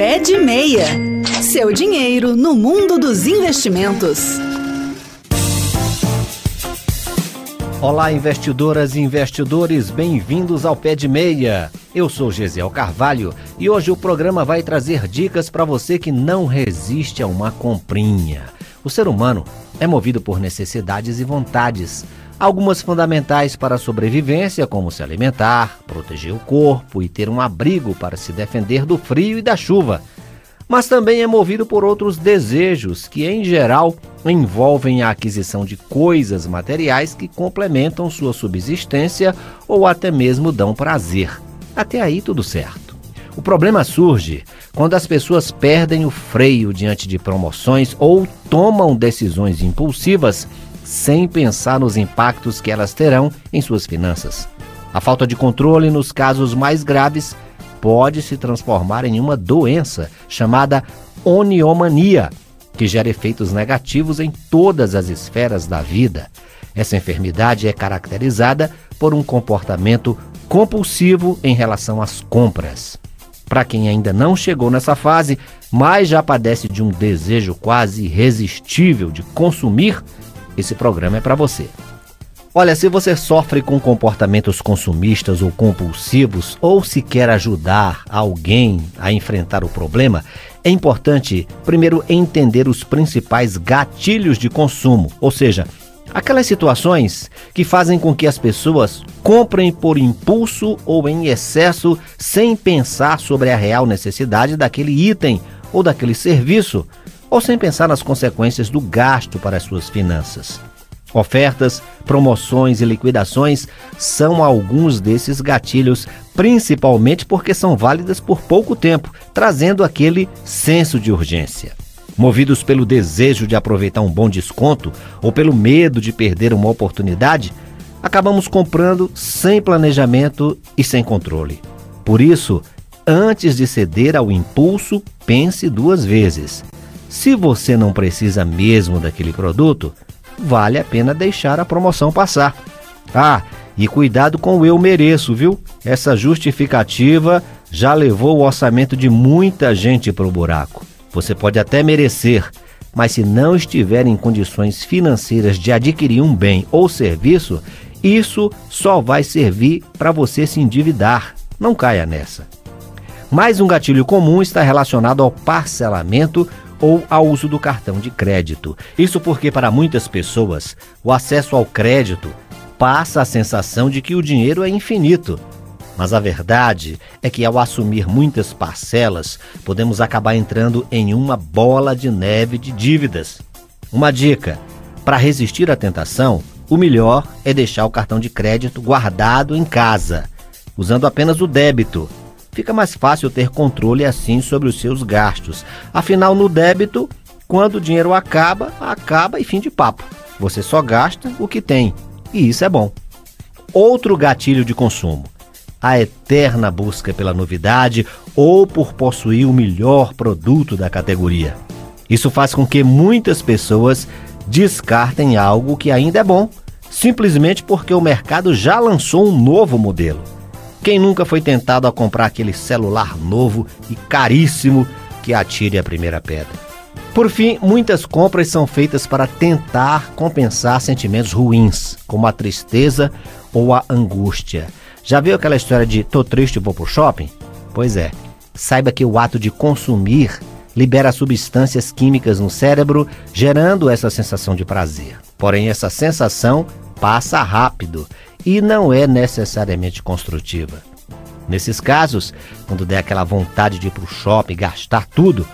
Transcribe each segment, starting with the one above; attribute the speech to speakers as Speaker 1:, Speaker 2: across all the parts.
Speaker 1: Pé de Meia. Seu dinheiro no mundo dos investimentos.
Speaker 2: Olá, investidoras e investidores, bem-vindos ao Pé de Meia. Eu sou Gesiel Carvalho e hoje o programa vai trazer dicas para você que não resiste a uma comprinha. O ser humano é movido por necessidades e vontades algumas fundamentais para a sobrevivência, como se alimentar, proteger o corpo e ter um abrigo para se defender do frio e da chuva. Mas também é movido por outros desejos que, em geral, envolvem a aquisição de coisas materiais que complementam sua subsistência ou até mesmo dão prazer. Até aí tudo certo. O problema surge quando as pessoas perdem o freio diante de promoções ou tomam decisões impulsivas sem pensar nos impactos que elas terão em suas finanças. A falta de controle, nos casos mais graves, pode se transformar em uma doença chamada oniomania, que gera efeitos negativos em todas as esferas da vida. Essa enfermidade é caracterizada por um comportamento compulsivo em relação às compras. Para quem ainda não chegou nessa fase, mas já padece de um desejo quase irresistível de consumir, esse programa é para você. Olha, se você sofre com comportamentos consumistas ou compulsivos, ou se quer ajudar alguém a enfrentar o problema, é importante primeiro entender os principais gatilhos de consumo, ou seja, aquelas situações que fazem com que as pessoas comprem por impulso ou em excesso sem pensar sobre a real necessidade daquele item ou daquele serviço, ou sem pensar nas consequências do gasto para as suas finanças. Ofertas, promoções e liquidações são alguns desses gatilhos, principalmente porque são válidas por pouco tempo, trazendo aquele senso de urgência. Movidos pelo desejo de aproveitar um bom desconto ou pelo medo de perder uma oportunidade, acabamos comprando sem planejamento e sem controle. Por isso, antes de ceder ao impulso, pense duas vezes. Se você não precisa mesmo daquele produto, vale a pena deixar a promoção passar. Ah, e cuidado com o eu mereço, viu? Essa justificativa já levou o orçamento de muita gente para o buraco. Você pode até merecer, mas se não estiver em condições financeiras de adquirir um bem ou serviço, isso só vai servir para você se endividar. Não caia nessa. Mais um gatilho comum está relacionado ao parcelamento ou ao uso do cartão de crédito. Isso porque, para muitas pessoas, o acesso ao crédito passa a sensação de que o dinheiro é infinito. Mas a verdade é que, ao assumir muitas parcelas, podemos acabar entrando em uma bola de neve de dívidas. Uma dica: para resistir à tentação, o melhor é deixar o cartão de crédito guardado em casa, usando apenas o débito fica mais fácil ter controle assim sobre os seus gastos. Afinal, no débito, quando o dinheiro acaba, acaba e fim de papo. Você só gasta o que tem, e isso é bom. Outro gatilho de consumo: a eterna busca pela novidade ou por possuir o melhor produto da categoria. Isso faz com que muitas pessoas descartem algo que ainda é bom, simplesmente porque o mercado já lançou um novo modelo. Quem nunca foi tentado a comprar aquele celular novo e caríssimo que atire a primeira pedra? Por fim, muitas compras são feitas para tentar compensar sentimentos ruins, como a tristeza ou a angústia. Já viu aquela história de tô triste e vou pro shopping? Pois é. Saiba que o ato de consumir libera substâncias químicas no cérebro, gerando essa sensação de prazer. Porém, essa sensação passa rápido e não é necessariamente construtiva. Nesses casos, quando der aquela vontade de ir para o shopping gastar tudo,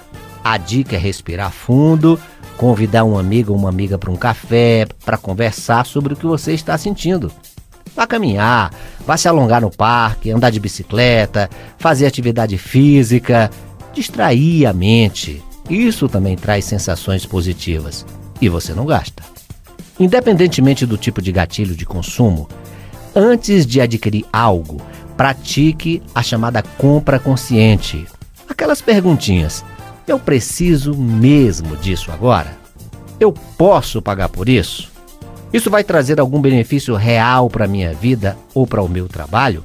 Speaker 2: a dica é respirar fundo, convidar um amigo ou uma amiga para um café, para conversar sobre o que você está sentindo. Vá caminhar, vá se alongar no parque, andar de bicicleta, fazer atividade física, distrair a mente. Isso também traz sensações positivas e você não gasta. Independentemente do tipo de gatilho de consumo, Antes de adquirir algo, pratique a chamada compra consciente. Aquelas perguntinhas: eu preciso mesmo disso agora? Eu posso pagar por isso? Isso vai trazer algum benefício real para a minha vida ou para o meu trabalho?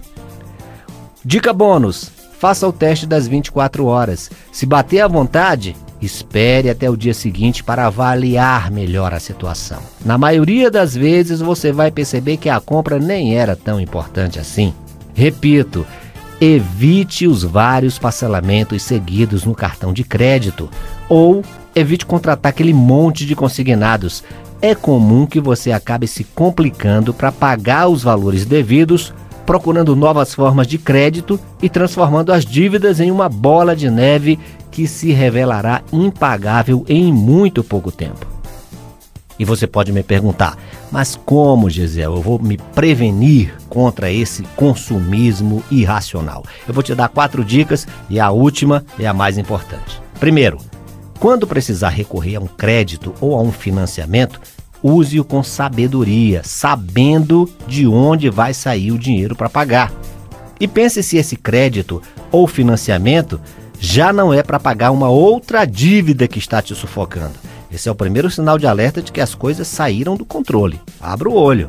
Speaker 2: Dica bônus: faça o teste das 24 horas. Se bater à vontade, espere até o dia seguinte para avaliar melhor a situação. Na maioria das vezes você vai perceber que a compra nem era tão importante assim. Repito, evite os vários parcelamentos seguidos no cartão de crédito ou evite contratar aquele monte de consignados. É comum que você acabe se complicando para pagar os valores devidos procurando novas formas de crédito e transformando as dívidas em uma bola de neve que se revelará impagável em muito pouco tempo. E você pode me perguntar, mas como, Gisele, eu vou me prevenir contra esse consumismo irracional? Eu vou te dar quatro dicas e a última é a mais importante. Primeiro, quando precisar recorrer a um crédito ou a um financiamento, use-o com sabedoria, sabendo de onde vai sair o dinheiro para pagar. E pense se esse crédito ou financiamento já não é para pagar uma outra dívida que está te sufocando. Esse é o primeiro sinal de alerta de que as coisas saíram do controle. Abra o olho.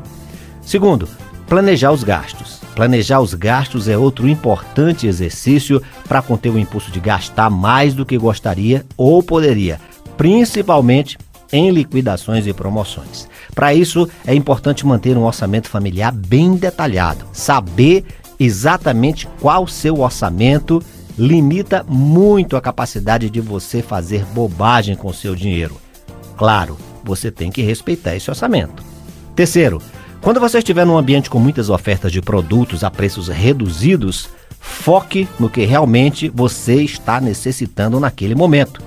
Speaker 2: Segundo, planejar os gastos. Planejar os gastos é outro importante exercício para conter o impulso de gastar mais do que gostaria ou poderia, principalmente em liquidações e promoções. Para isso, é importante manter um orçamento familiar bem detalhado. Saber exatamente qual seu orçamento limita muito a capacidade de você fazer bobagem com seu dinheiro. Claro, você tem que respeitar esse orçamento. Terceiro, quando você estiver num ambiente com muitas ofertas de produtos a preços reduzidos, foque no que realmente você está necessitando naquele momento.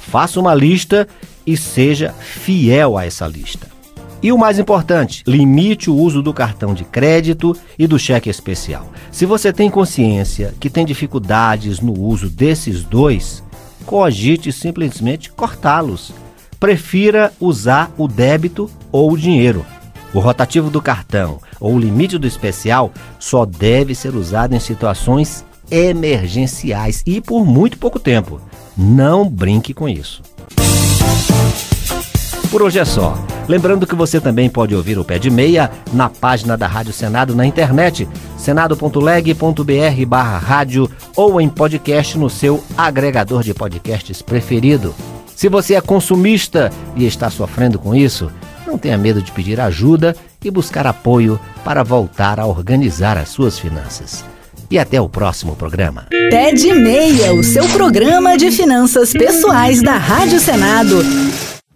Speaker 2: Faça uma lista e seja fiel a essa lista. E o mais importante, limite o uso do cartão de crédito e do cheque especial. Se você tem consciência que tem dificuldades no uso desses dois, cogite simplesmente cortá-los. Prefira usar o débito ou o dinheiro. O rotativo do cartão ou o limite do especial só deve ser usado em situações emergenciais e por muito pouco tempo. Não brinque com isso. Por hoje é só. Lembrando que você também pode ouvir o Pé de Meia na página da Rádio Senado na internet, senado.leg.br barra rádio ou em podcast no seu agregador de podcasts preferido. Se você é consumista e está sofrendo com isso, não tenha medo de pedir ajuda e buscar apoio para voltar a organizar as suas finanças. E até o próximo programa.
Speaker 1: Pé de Meia, o seu programa de finanças pessoais da Rádio Senado.